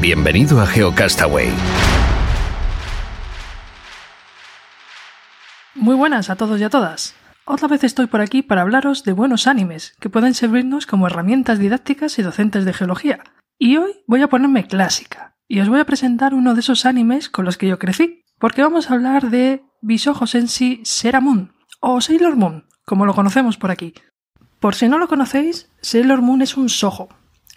Bienvenido a GeoCastaway. Muy buenas a todos y a todas. Otra vez estoy por aquí para hablaros de buenos animes que pueden servirnos como herramientas didácticas y docentes de geología. Y hoy voy a ponerme clásica y os voy a presentar uno de esos animes con los que yo crecí, porque vamos a hablar de Bishojo Senshi Seramun o Sailor Moon, como lo conocemos por aquí. Por si no lo conocéis, Sailor Moon es un sojo,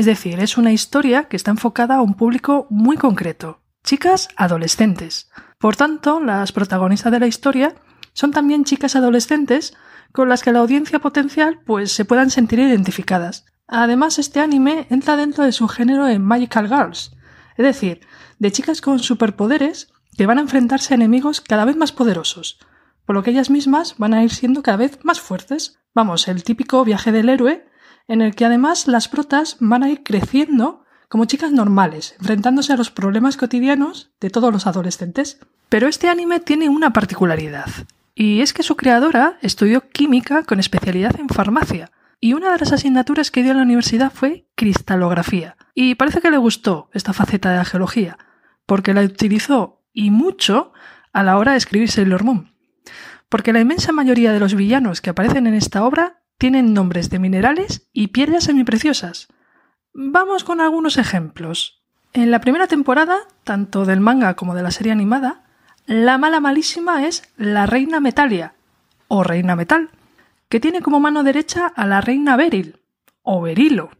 es decir, es una historia que está enfocada a un público muy concreto, chicas adolescentes. Por tanto, las protagonistas de la historia son también chicas adolescentes con las que la audiencia potencial pues se puedan sentir identificadas. Además, este anime entra dentro de su género en Magical Girls, es decir, de chicas con superpoderes que van a enfrentarse a enemigos cada vez más poderosos, por lo que ellas mismas van a ir siendo cada vez más fuertes. Vamos, el típico viaje del héroe en el que además las protas van a ir creciendo como chicas normales, enfrentándose a los problemas cotidianos de todos los adolescentes. Pero este anime tiene una particularidad, y es que su creadora estudió química con especialidad en farmacia, y una de las asignaturas que dio en la universidad fue cristalografía. Y parece que le gustó esta faceta de la geología, porque la utilizó y mucho a la hora de escribir Sailor Moon. Porque la inmensa mayoría de los villanos que aparecen en esta obra tienen nombres de minerales y piedras semipreciosas. Vamos con algunos ejemplos. En la primera temporada, tanto del manga como de la serie animada, la mala malísima es la reina Metalia, o reina metal, que tiene como mano derecha a la reina Beril, o berilo,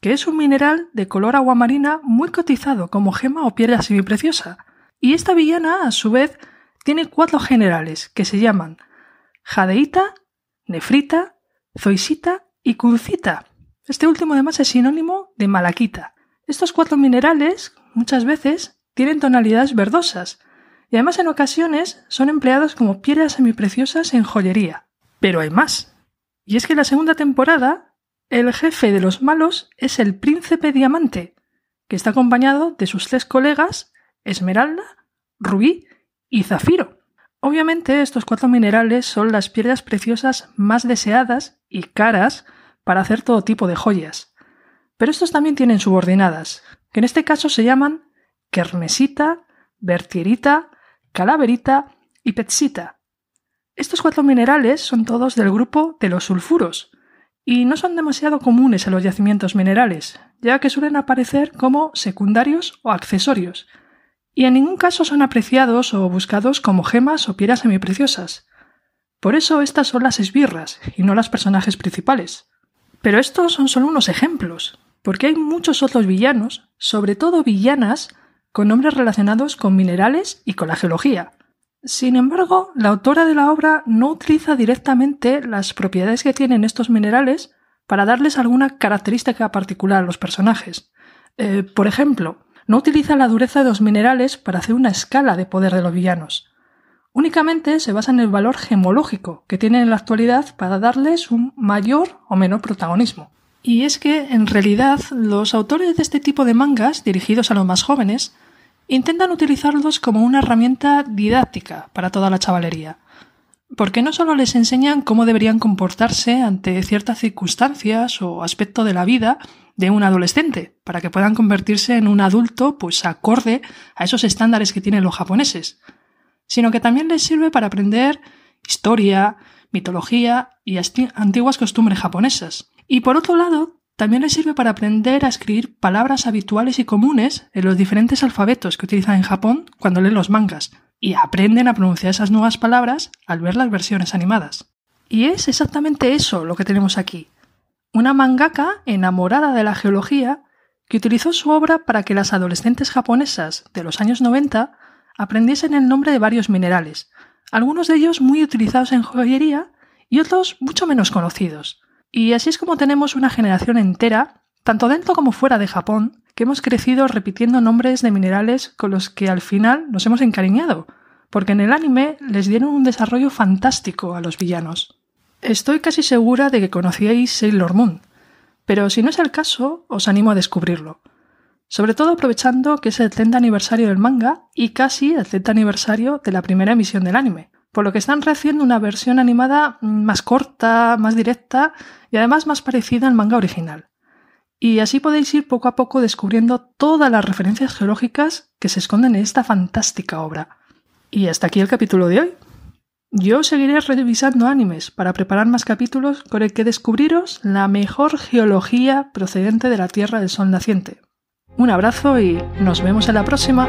que es un mineral de color aguamarina muy cotizado como gema o piedra semipreciosa. Y esta villana, a su vez, tiene cuatro generales que se llaman jadeíta, nefrita, zoisita y cuncita. Este último además es sinónimo de malaquita. Estos cuatro minerales muchas veces tienen tonalidades verdosas y además en ocasiones son empleados como piedras semipreciosas en joyería. Pero hay más. Y es que en la segunda temporada el jefe de los malos es el príncipe diamante, que está acompañado de sus tres colegas Esmeralda, Rubí y Zafiro. Obviamente estos cuatro minerales son las piedras preciosas más deseadas y caras para hacer todo tipo de joyas. Pero estos también tienen subordinadas, que en este caso se llaman kernesita, vertierita, calaverita y petsita. Estos cuatro minerales son todos del grupo de los sulfuros, y no son demasiado comunes en los yacimientos minerales, ya que suelen aparecer como secundarios o accesorios, y en ningún caso son apreciados o buscados como gemas o piedras semipreciosas. Por eso estas son las esbirras y no las personajes principales. Pero estos son solo unos ejemplos, porque hay muchos otros villanos, sobre todo villanas, con nombres relacionados con minerales y con la geología. Sin embargo, la autora de la obra no utiliza directamente las propiedades que tienen estos minerales para darles alguna característica particular a los personajes. Eh, por ejemplo, no utiliza la dureza de los minerales para hacer una escala de poder de los villanos. Únicamente se basa en el valor gemológico que tienen en la actualidad para darles un mayor o menor protagonismo. Y es que, en realidad, los autores de este tipo de mangas, dirigidos a los más jóvenes, intentan utilizarlos como una herramienta didáctica para toda la chavalería. Porque no solo les enseñan cómo deberían comportarse ante ciertas circunstancias o aspecto de la vida de un adolescente, para que puedan convertirse en un adulto pues acorde a esos estándares que tienen los japoneses, sino que también les sirve para aprender historia, mitología y antiguas costumbres japonesas. Y por otro lado, también les sirve para aprender a escribir palabras habituales y comunes en los diferentes alfabetos que utilizan en Japón cuando leen los mangas, y aprenden a pronunciar esas nuevas palabras al ver las versiones animadas. Y es exactamente eso lo que tenemos aquí, una mangaka enamorada de la geología que utilizó su obra para que las adolescentes japonesas de los años 90 aprendiesen el nombre de varios minerales, algunos de ellos muy utilizados en joyería y otros mucho menos conocidos. Y así es como tenemos una generación entera, tanto dentro como fuera de Japón, hemos crecido repitiendo nombres de minerales con los que al final nos hemos encariñado, porque en el anime les dieron un desarrollo fantástico a los villanos. Estoy casi segura de que conocíais Sailor Moon, pero si no es el caso, os animo a descubrirlo. Sobre todo aprovechando que es el 30 aniversario del manga y casi el 30 aniversario de la primera emisión del anime, por lo que están rehaciendo una versión animada más corta, más directa y además más parecida al manga original. Y así podéis ir poco a poco descubriendo todas las referencias geológicas que se esconden en esta fantástica obra. Y hasta aquí el capítulo de hoy. Yo seguiré revisando animes para preparar más capítulos con el que descubriros la mejor geología procedente de la Tierra del Sol naciente. Un abrazo y nos vemos en la próxima.